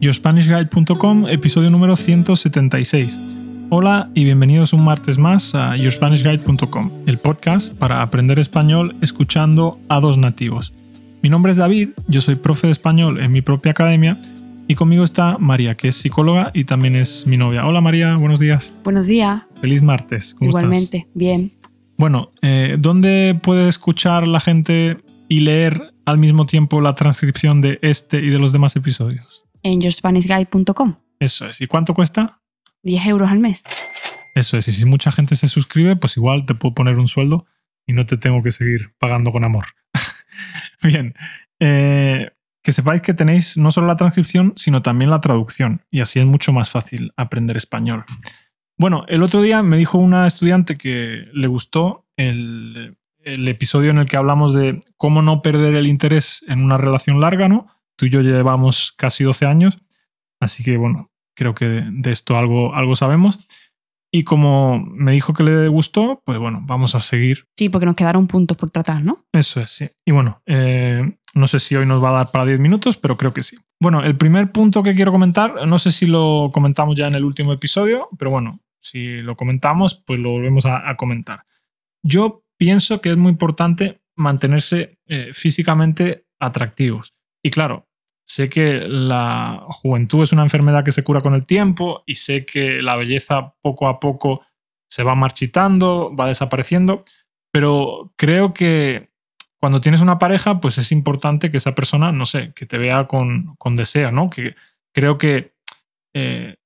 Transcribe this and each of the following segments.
YourSpanishGuide.com, episodio número 176. Hola y bienvenidos un martes más a YourSpanishGuide.com, el podcast para aprender español escuchando a dos nativos. Mi nombre es David, yo soy profe de español en mi propia academia y conmigo está María, que es psicóloga y también es mi novia. Hola María, buenos días. Buenos días. Feliz martes. ¿Cómo Igualmente, estás? bien. Bueno, eh, ¿dónde puede escuchar la gente y leer al mismo tiempo la transcripción de este y de los demás episodios? En yourspanishguide.com. Eso es. ¿Y cuánto cuesta? 10 euros al mes. Eso es. Y si mucha gente se suscribe, pues igual te puedo poner un sueldo y no te tengo que seguir pagando con amor. Bien. Eh, que sepáis que tenéis no solo la transcripción, sino también la traducción. Y así es mucho más fácil aprender español. Bueno, el otro día me dijo una estudiante que le gustó el, el, episodio en el que hablamos de cómo no perder el interés en una relación larga, ¿no? Tú y yo llevamos casi 12 años, así que bueno, creo que de esto algo, algo sabemos. Y como me dijo que le gustó, pues bueno, vamos a seguir. Sí, porque nos quedaron puntos por tratar, ¿no? Eso es, sí. Y bueno, eh, no sé si hoy nos va a dar para 10 minutos, pero creo que sí. Bueno, el primer punto que quiero comentar, no sé si lo comentamos ya en el último episodio, pero bueno, si lo comentamos, pues lo volvemos a, a comentar. Yo pienso que es muy importante mantenerse eh, físicamente atractivos. Y claro, sé que la juventud es una enfermedad que se cura con el tiempo y sé que la belleza poco a poco se va marchitando, va desapareciendo, pero creo que cuando tienes una pareja, pues es importante que esa persona, no sé, que te vea con, con deseo, ¿no? Que creo que eh,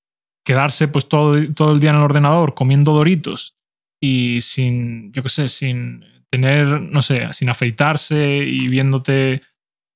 quedarse pues todo, todo el día en el ordenador comiendo doritos y sin, yo qué sé, sin tener, no sé, sin afeitarse y viéndote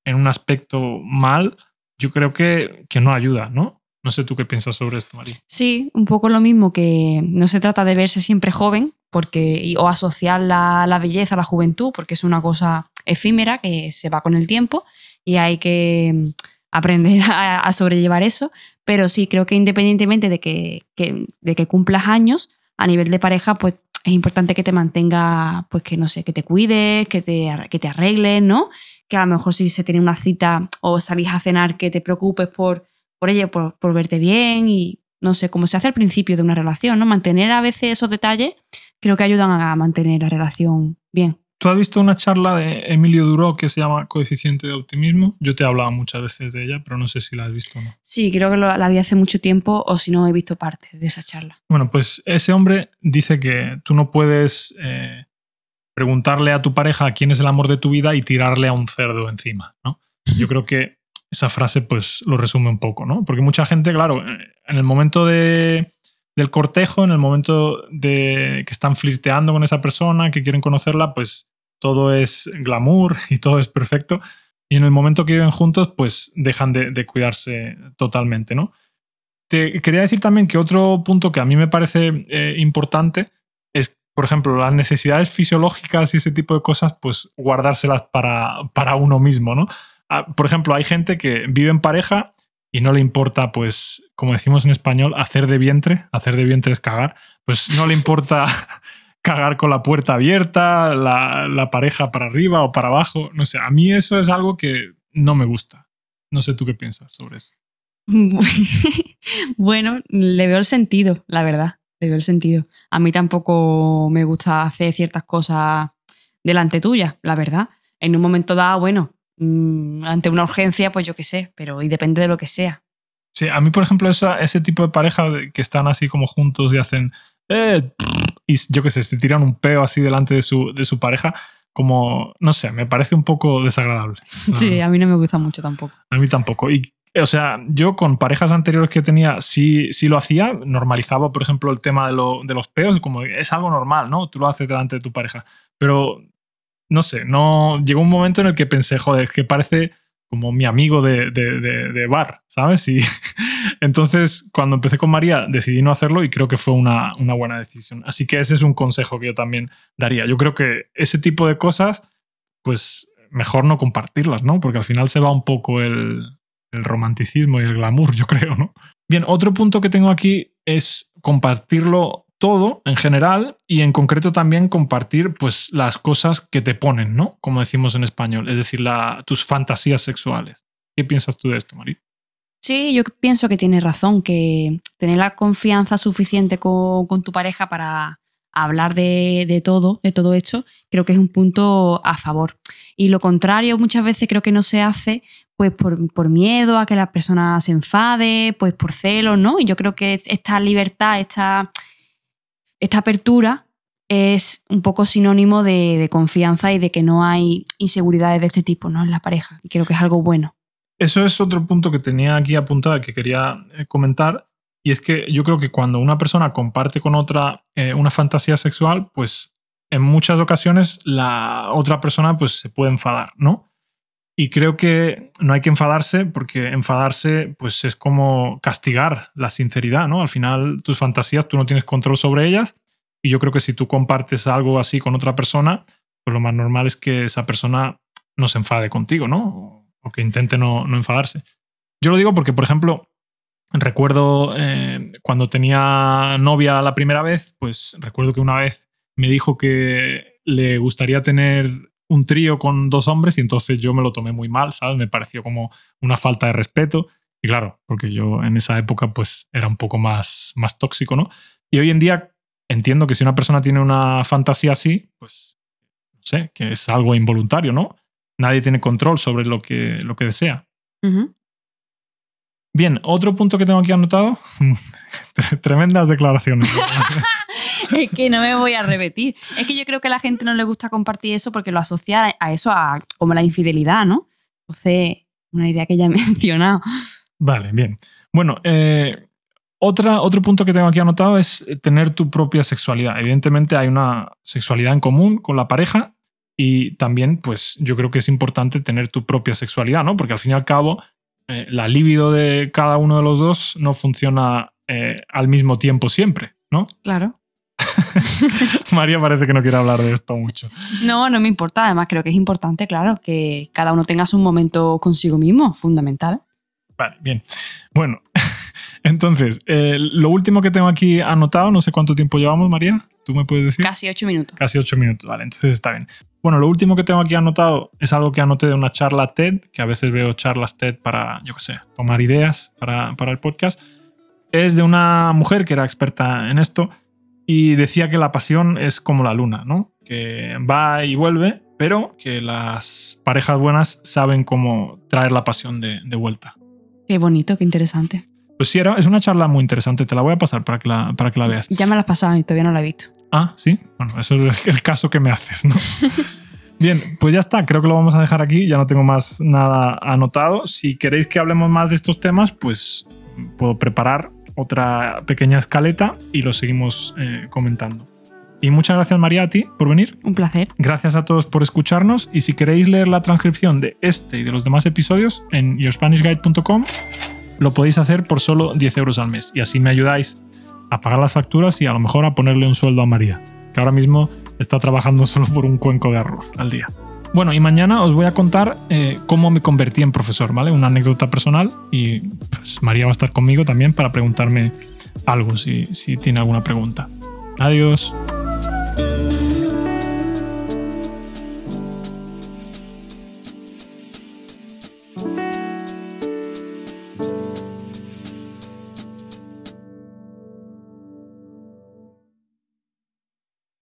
en un aspecto mal, yo creo que, que no ayuda, ¿no? No sé tú qué piensas sobre esto, María. Sí, un poco lo mismo que no se trata de verse siempre joven porque, o asociar la, la belleza a la juventud, porque es una cosa efímera que se va con el tiempo y hay que aprender a, a sobrellevar eso. Pero sí, creo que independientemente de que, que, de que cumplas años, a nivel de pareja, pues es importante que te mantenga, pues que no sé, que te cuides, que te, que te arregles, ¿no? Que a lo mejor si se tiene una cita o salís a cenar, que te preocupes por, por ello, por, por verte bien y no sé, como se hace al principio de una relación, ¿no? Mantener a veces esos detalles creo que ayudan a mantener la relación bien. ¿Tú has visto una charla de Emilio Duró que se llama Coeficiente de Optimismo? Yo te he hablado muchas veces de ella, pero no sé si la has visto o no. Sí, creo que la vi hace mucho tiempo o si no he visto parte de esa charla. Bueno, pues ese hombre dice que tú no puedes eh, preguntarle a tu pareja quién es el amor de tu vida y tirarle a un cerdo encima, ¿no? Yo creo que esa frase pues lo resume un poco, ¿no? Porque mucha gente, claro, en el momento de, del cortejo, en el momento de que están flirteando con esa persona, que quieren conocerla, pues todo es glamour y todo es perfecto. Y en el momento que viven juntos, pues dejan de, cuidarse totalmente, ¿no? Te quería decir también que otro punto que a mí me parece eh, importante es, por ejemplo, las necesidades fisiológicas y ese tipo de cosas, pues guardárselas para, para uno mismo, ¿no? Por ejemplo, hay gente que vive en pareja y no le importa, pues, como decimos en español, hacer de vientre. Hacer de vientre es cagar. Pues no le importa cagar con la puerta abierta, la, pareja para arriba o para abajo. No sé, a mí eso es algo que no me gusta. No sé tú qué piensas sobre eso. bueno, le veo el sentido, la verdad. Le veo el sentido. A mí tampoco me gusta hacer ciertas cosas delante tuya, la verdad. En un momento dado, bueno, mmm, ante una urgencia, pues yo qué sé, pero y depende de lo que sea. Sí, a mí, por ejemplo, esa, ese tipo de pareja que están así como juntos y hacen. Eh, y yo qué sé, se tiran un peo así delante de su, de su pareja, como, no sé, me parece un poco desagradable. Sí, a mí no me gusta mucho tampoco. A mí tampoco. Y, o sea, yo con parejas anteriores que tenía, sí, sí lo hacía, normalizaba, por ejemplo, el tema de, lo, de los peos, como es algo normal, ¿no? Tú lo haces delante de tu pareja. Pero, no sé, no llegó un momento en el que pensé, joder, que parece como mi amigo de, de, de, de bar, ¿sabes? Y entonces, cuando empecé con María, decidí no hacerlo y creo que fue una, una, buena decisión. Así que ese es un consejo que yo también daría. Yo creo que ese tipo de cosas, pues mejor no compartirlas, ¿no? Porque al final se va un poco el, el romanticismo y el glamour, yo creo, ¿no? Bien, otro punto que tengo aquí es compartirlo todo en general y en concreto también compartir pues las cosas que te ponen, ¿no? Como decimos en español, es decir, tus fantasías sexuales. ¿Qué piensas tú de esto, María? Sí, yo pienso que tienes razón, que tener la confianza suficiente con, con tu pareja para hablar de, de, todo, de todo esto, creo que es un punto a favor. Y lo contrario muchas veces creo que no se hace pues por, por, miedo a que la persona se enfade, pues por celos, ¿no? Y yo creo que esta libertad, esta, esta apertura es un poco sinónimo de, confianza y de que no hay inseguridades de este tipo, ¿no? En la pareja. Y creo que es algo bueno. Eso es otro punto que tenía aquí apuntado que quería eh, comentar. Y es que yo creo que cuando una persona comparte con otra eh, una fantasía sexual, pues en muchas ocasiones la otra persona pues se puede enfadar, ¿no? Y creo que no hay que enfadarse porque enfadarse pues es como castigar la sinceridad, ¿no? Al final tus fantasías tú no tienes control sobre ellas y yo creo que si tú compartes algo así con otra persona, pues lo más normal es que esa persona no se enfade contigo, ¿no? O que intente no, no enfadarse. Yo lo digo porque, por ejemplo, recuerdo eh, cuando tenía novia la primera vez, pues recuerdo que una vez me dijo que le gustaría tener un trío con dos hombres y entonces yo me lo tomé muy mal, ¿sabes? Me pareció como una falta de respeto. Y claro, porque yo en esa época pues era un poco más, más tóxico, ¿no? Y hoy en día entiendo que si una persona tiene una fantasía así, pues no sé, que es algo involuntario, ¿no? Nadie tiene control sobre lo que, lo que desea. Uh -huh. Bien, otro punto que tengo aquí anotado. Tremendas declaraciones. es que no me voy a repetir. Es que yo creo que a la gente no le gusta compartir eso porque lo asocia a eso a, como la infidelidad, ¿no? Entonces, una idea que ya he mencionado. Vale, bien. Bueno, eh, otra, otro punto que tengo aquí anotado es tener tu propia sexualidad. Evidentemente hay una sexualidad en común con la pareja y también, pues yo creo que es importante tener tu propia sexualidad, ¿no? Porque al fin y al cabo, eh, la libido de cada uno de los dos no funciona eh, al mismo tiempo siempre, ¿no? Claro. María parece que no quiere hablar de esto mucho. No, no me importa. Además, creo que es importante, claro, que cada uno tenga su momento consigo mismo, fundamental. Vale, bien. Bueno, entonces, eh, lo último que tengo aquí anotado, no sé cuánto tiempo llevamos, María. ¿Tú me puedes decir? Casi ocho minutos. Casi ocho minutos, vale, entonces está bien. Bueno, lo último que tengo aquí anotado es algo que anoté de una charla TED, que a veces veo charlas TED para, yo qué sé, tomar ideas para, para el podcast. Es de una mujer que era experta en esto y decía que la pasión es como la luna, ¿no? Que va y vuelve, pero que las parejas buenas saben cómo traer la pasión de, de vuelta. Qué bonito, qué interesante. Pues sí, era, es una charla muy interesante. Te la voy a pasar para que la, para que la veas. Ya me la has pasado y todavía no la he visto. Ah, sí. Bueno, eso es el caso que me haces, ¿no? Bien, pues ya está. Creo que lo vamos a dejar aquí. Ya no tengo más nada anotado. Si queréis que hablemos más de estos temas, pues puedo preparar otra pequeña escaleta y lo seguimos eh, comentando. Y muchas gracias María a ti por venir. Un placer. Gracias a todos por escucharnos y si queréis leer la transcripción de este y de los demás episodios en yourspanishguide.com lo podéis hacer por solo 10 euros al mes y así me ayudáis a pagar las facturas y a lo mejor a ponerle un sueldo a María, que ahora mismo está trabajando solo por un cuenco de arroz al día. Bueno, y mañana os voy a contar eh, cómo me convertí en profesor, ¿vale? Una anécdota personal y pues, María va a estar conmigo también para preguntarme algo si, si tiene alguna pregunta. Adiós.